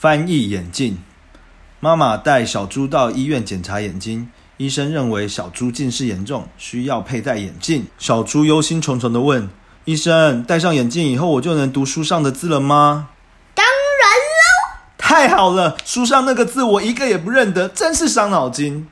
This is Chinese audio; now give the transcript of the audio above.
翻译眼镜。妈妈带小猪到医院检查眼睛医生认为小猪近视严重需要佩戴眼镜。小猪忧心忡忡地问医生戴上眼镜以后我就能读书上的字了吗？当然喽太好了书上那个字我一个也不认得真是伤脑筋。